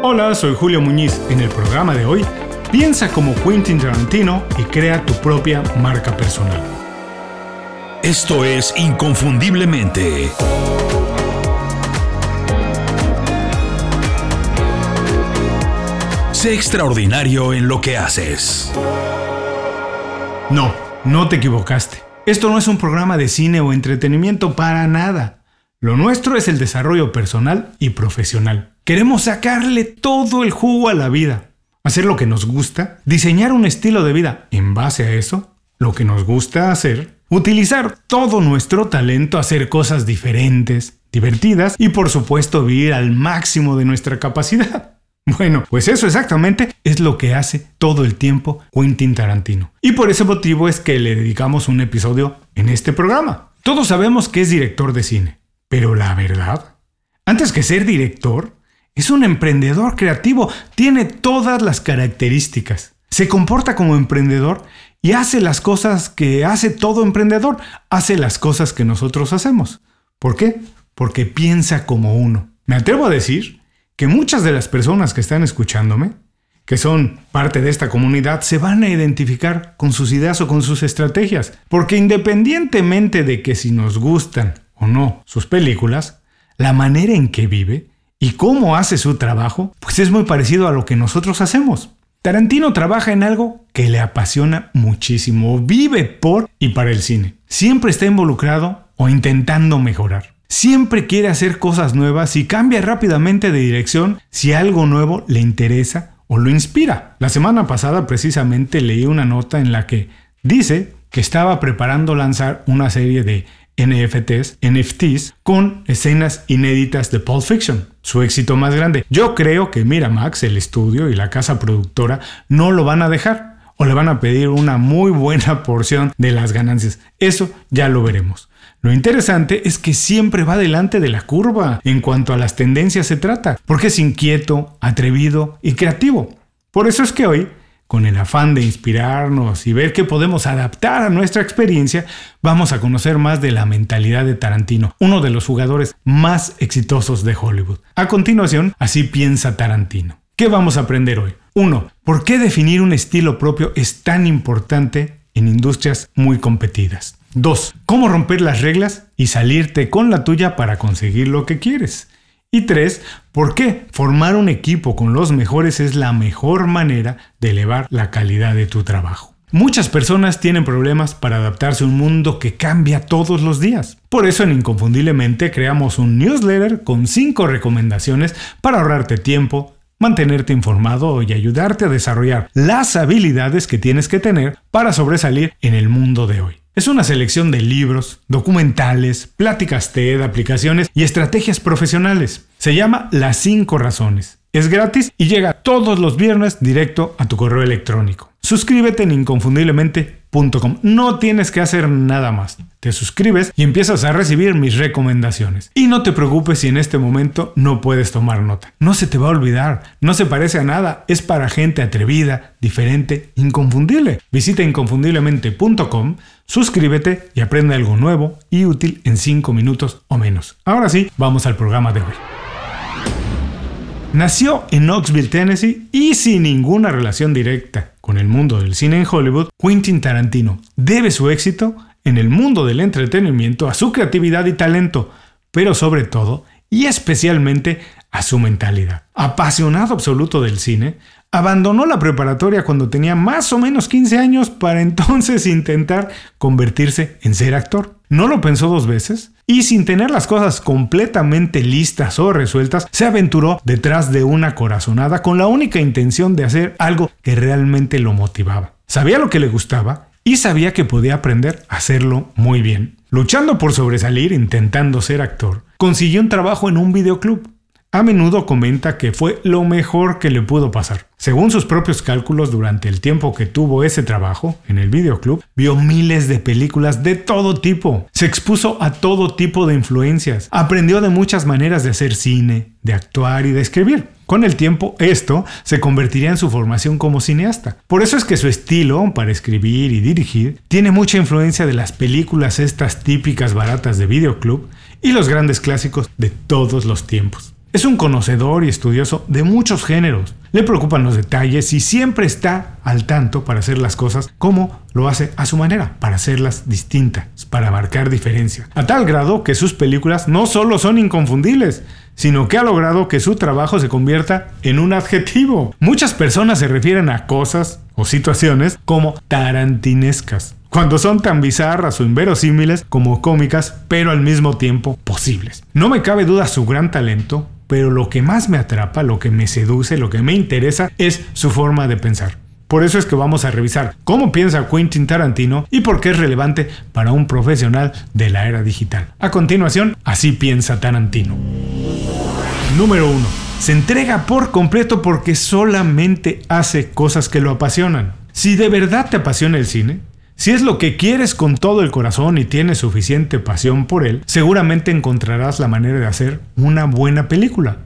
Hola, soy Julio Muñiz. En el programa de hoy, piensa como Quentin Tarantino y crea tu propia marca personal. Esto es Inconfundiblemente. Sé extraordinario en lo que haces. No, no te equivocaste. Esto no es un programa de cine o entretenimiento para nada. Lo nuestro es el desarrollo personal y profesional. Queremos sacarle todo el jugo a la vida, hacer lo que nos gusta, diseñar un estilo de vida en base a eso, lo que nos gusta hacer, utilizar todo nuestro talento, hacer cosas diferentes, divertidas y por supuesto vivir al máximo de nuestra capacidad. Bueno, pues eso exactamente es lo que hace todo el tiempo Quentin Tarantino. Y por ese motivo es que le dedicamos un episodio en este programa. Todos sabemos que es director de cine, pero la verdad, antes que ser director, es un emprendedor creativo, tiene todas las características. Se comporta como emprendedor y hace las cosas que hace todo emprendedor, hace las cosas que nosotros hacemos. ¿Por qué? Porque piensa como uno. Me atrevo a decir que muchas de las personas que están escuchándome, que son parte de esta comunidad, se van a identificar con sus ideas o con sus estrategias. Porque independientemente de que si nos gustan o no sus películas, la manera en que vive y cómo hace su trabajo, pues es muy parecido a lo que nosotros hacemos. Tarantino trabaja en algo que le apasiona muchísimo, vive por y para el cine. Siempre está involucrado o intentando mejorar. Siempre quiere hacer cosas nuevas y cambia rápidamente de dirección si algo nuevo le interesa o lo inspira. La semana pasada precisamente leí una nota en la que dice que estaba preparando lanzar una serie de NFTs, NFTs con escenas inéditas de Pulp Fiction, su éxito más grande. Yo creo que Miramax, el estudio y la casa productora no lo van a dejar o le van a pedir una muy buena porción de las ganancias. Eso ya lo veremos. Lo interesante es que siempre va delante de la curva en cuanto a las tendencias se trata, porque es inquieto, atrevido y creativo. Por eso es que hoy, con el afán de inspirarnos y ver qué podemos adaptar a nuestra experiencia, vamos a conocer más de la mentalidad de Tarantino, uno de los jugadores más exitosos de Hollywood. A continuación, así piensa Tarantino. ¿Qué vamos a aprender hoy? 1. ¿Por qué definir un estilo propio es tan importante en industrias muy competidas? 2. Cómo romper las reglas y salirte con la tuya para conseguir lo que quieres. Y 3. ¿Por qué formar un equipo con los mejores es la mejor manera de elevar la calidad de tu trabajo? Muchas personas tienen problemas para adaptarse a un mundo que cambia todos los días. Por eso en Inconfundiblemente creamos un newsletter con 5 recomendaciones para ahorrarte tiempo, mantenerte informado y ayudarte a desarrollar las habilidades que tienes que tener para sobresalir en el mundo de hoy. Es una selección de libros, documentales, pláticas TED, aplicaciones y estrategias profesionales. Se llama Las 5 Razones. Es gratis y llega todos los viernes directo a tu correo electrónico. Suscríbete en No tienes que hacer nada más. Te suscribes y empiezas a recibir mis recomendaciones. Y no te preocupes si en este momento no puedes tomar nota. No se te va a olvidar. No se parece a nada. Es para gente atrevida, diferente, inconfundible. Visita inconfundiblemente.com, suscríbete y aprende algo nuevo y útil en 5 minutos o menos. Ahora sí, vamos al programa de hoy. Nació en Knoxville, Tennessee y sin ninguna relación directa con el mundo del cine en Hollywood, Quentin Tarantino debe su éxito en el mundo del entretenimiento a su creatividad y talento, pero sobre todo y especialmente a su mentalidad. Apasionado absoluto del cine, abandonó la preparatoria cuando tenía más o menos 15 años para entonces intentar convertirse en ser actor. No lo pensó dos veces y sin tener las cosas completamente listas o resueltas, se aventuró detrás de una corazonada con la única intención de hacer algo que realmente lo motivaba. Sabía lo que le gustaba y sabía que podía aprender a hacerlo muy bien. Luchando por sobresalir intentando ser actor, consiguió un trabajo en un videoclub a menudo comenta que fue lo mejor que le pudo pasar. Según sus propios cálculos, durante el tiempo que tuvo ese trabajo en el videoclub, vio miles de películas de todo tipo, se expuso a todo tipo de influencias, aprendió de muchas maneras de hacer cine, de actuar y de escribir. Con el tiempo, esto se convertiría en su formación como cineasta. Por eso es que su estilo para escribir y dirigir tiene mucha influencia de las películas estas típicas baratas de videoclub y los grandes clásicos de todos los tiempos. Es un conocedor y estudioso de muchos géneros. Le preocupan los detalles y siempre está al tanto para hacer las cosas como lo hace a su manera, para hacerlas distintas, para marcar diferencia. A tal grado que sus películas no solo son inconfundibles, sino que ha logrado que su trabajo se convierta en un adjetivo. Muchas personas se refieren a cosas o situaciones como tarantinescas cuando son tan bizarras o inverosímiles como cómicas, pero al mismo tiempo posibles. No me cabe duda su gran talento, pero lo que más me atrapa, lo que me seduce, lo que me interesa es su forma de pensar. Por eso es que vamos a revisar cómo piensa Quentin Tarantino y por qué es relevante para un profesional de la era digital. A continuación, así piensa Tarantino. Número 1. Se entrega por completo porque solamente hace cosas que lo apasionan. Si de verdad te apasiona el cine, si es lo que quieres con todo el corazón y tienes suficiente pasión por él, seguramente encontrarás la manera de hacer una buena película.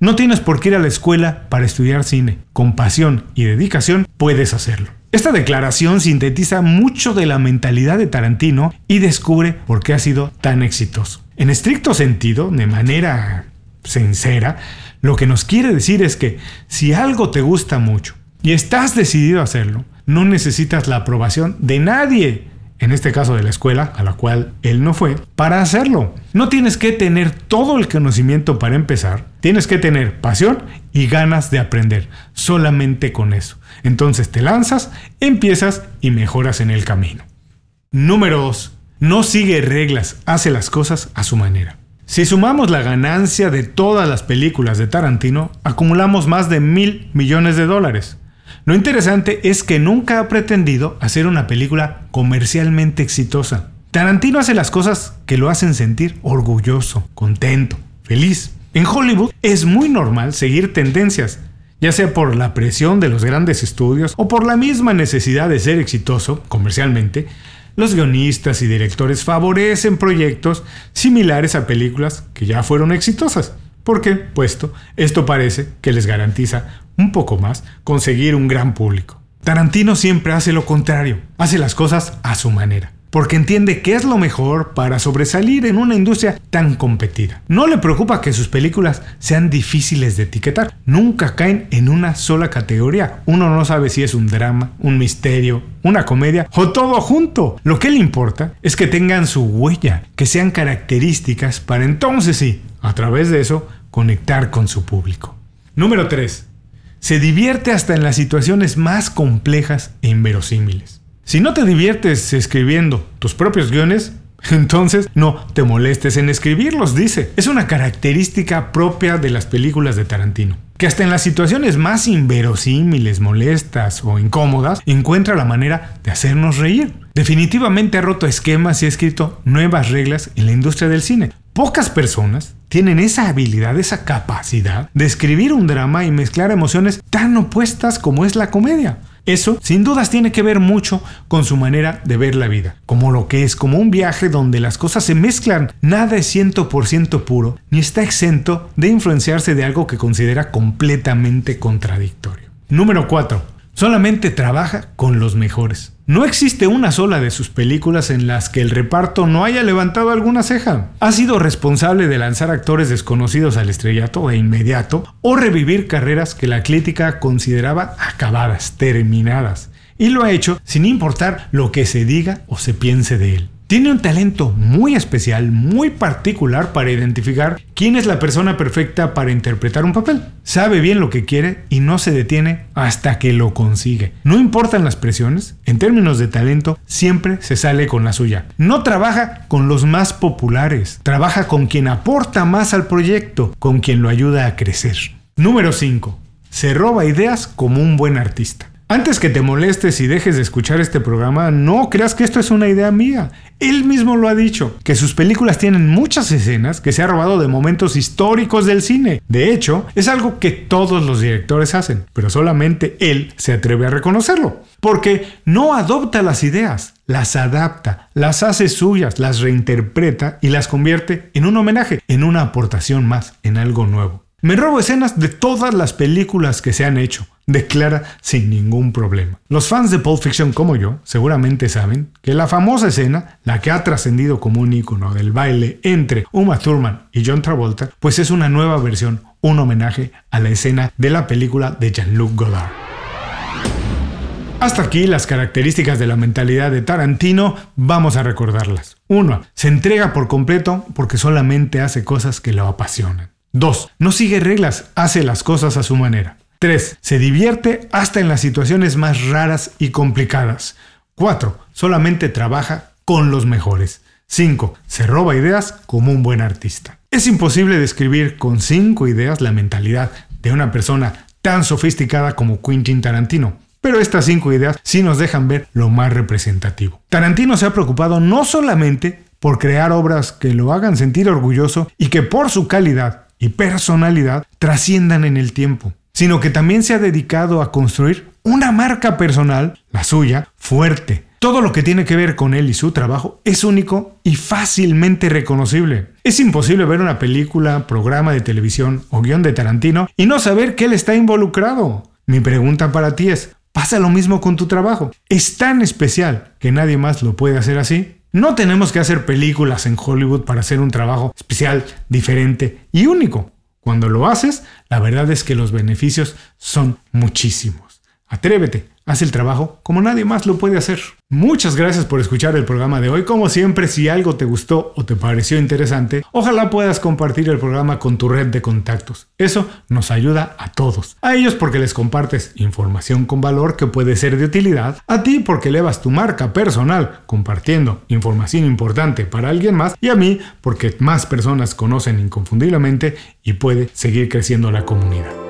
No tienes por qué ir a la escuela para estudiar cine. Con pasión y dedicación puedes hacerlo. Esta declaración sintetiza mucho de la mentalidad de Tarantino y descubre por qué ha sido tan exitoso. En estricto sentido, de manera sincera, lo que nos quiere decir es que si algo te gusta mucho y estás decidido a hacerlo, no necesitas la aprobación de nadie, en este caso de la escuela, a la cual él no fue, para hacerlo. No tienes que tener todo el conocimiento para empezar, tienes que tener pasión y ganas de aprender, solamente con eso. Entonces te lanzas, empiezas y mejoras en el camino. Número 2. No sigue reglas, hace las cosas a su manera. Si sumamos la ganancia de todas las películas de Tarantino, acumulamos más de mil millones de dólares. Lo interesante es que nunca ha pretendido hacer una película comercialmente exitosa. Tarantino hace las cosas que lo hacen sentir orgulloso, contento, feliz. En Hollywood es muy normal seguir tendencias, ya sea por la presión de los grandes estudios o por la misma necesidad de ser exitoso comercialmente, los guionistas y directores favorecen proyectos similares a películas que ya fueron exitosas. ¿Por qué? Puesto, esto parece que les garantiza un poco más conseguir un gran público. Tarantino siempre hace lo contrario, hace las cosas a su manera porque entiende que es lo mejor para sobresalir en una industria tan competida. No le preocupa que sus películas sean difíciles de etiquetar, nunca caen en una sola categoría. Uno no sabe si es un drama, un misterio, una comedia o todo junto. Lo que le importa es que tengan su huella, que sean características para entonces sí, a través de eso, conectar con su público. Número 3. Se divierte hasta en las situaciones más complejas e inverosímiles. Si no te diviertes escribiendo tus propios guiones, entonces no te molestes en escribirlos, dice. Es una característica propia de las películas de Tarantino. Que hasta en las situaciones más inverosímiles, molestas o incómodas, encuentra la manera de hacernos reír. Definitivamente ha roto esquemas y ha escrito nuevas reglas en la industria del cine. Pocas personas tienen esa habilidad, esa capacidad de escribir un drama y mezclar emociones tan opuestas como es la comedia. Eso, sin dudas, tiene que ver mucho con su manera de ver la vida, como lo que es como un viaje donde las cosas se mezclan, nada es 100% puro, ni está exento de influenciarse de algo que considera completamente contradictorio. Número 4. Solamente trabaja con los mejores. No existe una sola de sus películas en las que el reparto no haya levantado alguna ceja. Ha sido responsable de lanzar actores desconocidos al estrellato de inmediato o revivir carreras que la crítica consideraba acabadas, terminadas. Y lo ha hecho sin importar lo que se diga o se piense de él. Tiene un talento muy especial, muy particular para identificar quién es la persona perfecta para interpretar un papel. Sabe bien lo que quiere y no se detiene hasta que lo consigue. No importan las presiones, en términos de talento siempre se sale con la suya. No trabaja con los más populares, trabaja con quien aporta más al proyecto, con quien lo ayuda a crecer. Número 5. Se roba ideas como un buen artista. Antes que te molestes y dejes de escuchar este programa, no creas que esto es una idea mía. Él mismo lo ha dicho, que sus películas tienen muchas escenas que se ha robado de momentos históricos del cine. De hecho, es algo que todos los directores hacen, pero solamente él se atreve a reconocerlo. Porque no adopta las ideas, las adapta, las hace suyas, las reinterpreta y las convierte en un homenaje, en una aportación más, en algo nuevo. Me robo escenas de todas las películas que se han hecho, declara sin ningún problema. Los fans de Pulp Fiction como yo seguramente saben que la famosa escena, la que ha trascendido como un icono del baile entre Uma Thurman y John Travolta, pues es una nueva versión, un homenaje a la escena de la película de Jean-Luc Godard. Hasta aquí las características de la mentalidad de Tarantino, vamos a recordarlas. 1. Se entrega por completo porque solamente hace cosas que lo apasionan. 2. No sigue reglas, hace las cosas a su manera. 3. Se divierte hasta en las situaciones más raras y complicadas. 4. Solamente trabaja con los mejores. 5. Se roba ideas como un buen artista. Es imposible describir con 5 ideas la mentalidad de una persona tan sofisticada como Quentin Tarantino. Pero estas cinco ideas sí nos dejan ver lo más representativo. Tarantino se ha preocupado no solamente por crear obras que lo hagan sentir orgulloso y que por su calidad y personalidad trasciendan en el tiempo, sino que también se ha dedicado a construir una marca personal, la suya, fuerte. Todo lo que tiene que ver con él y su trabajo es único y fácilmente reconocible. Es imposible ver una película, programa de televisión o guion de Tarantino y no saber que él está involucrado. Mi pregunta para ti es, Pasa lo mismo con tu trabajo. Es tan especial que nadie más lo puede hacer así. No tenemos que hacer películas en Hollywood para hacer un trabajo especial, diferente y único. Cuando lo haces, la verdad es que los beneficios son muchísimos. Atrévete, haz el trabajo como nadie más lo puede hacer. Muchas gracias por escuchar el programa de hoy. Como siempre, si algo te gustó o te pareció interesante, ojalá puedas compartir el programa con tu red de contactos. Eso nos ayuda a todos. A ellos porque les compartes información con valor que puede ser de utilidad. A ti porque elevas tu marca personal compartiendo información importante para alguien más. Y a mí porque más personas conocen inconfundiblemente y puede seguir creciendo la comunidad.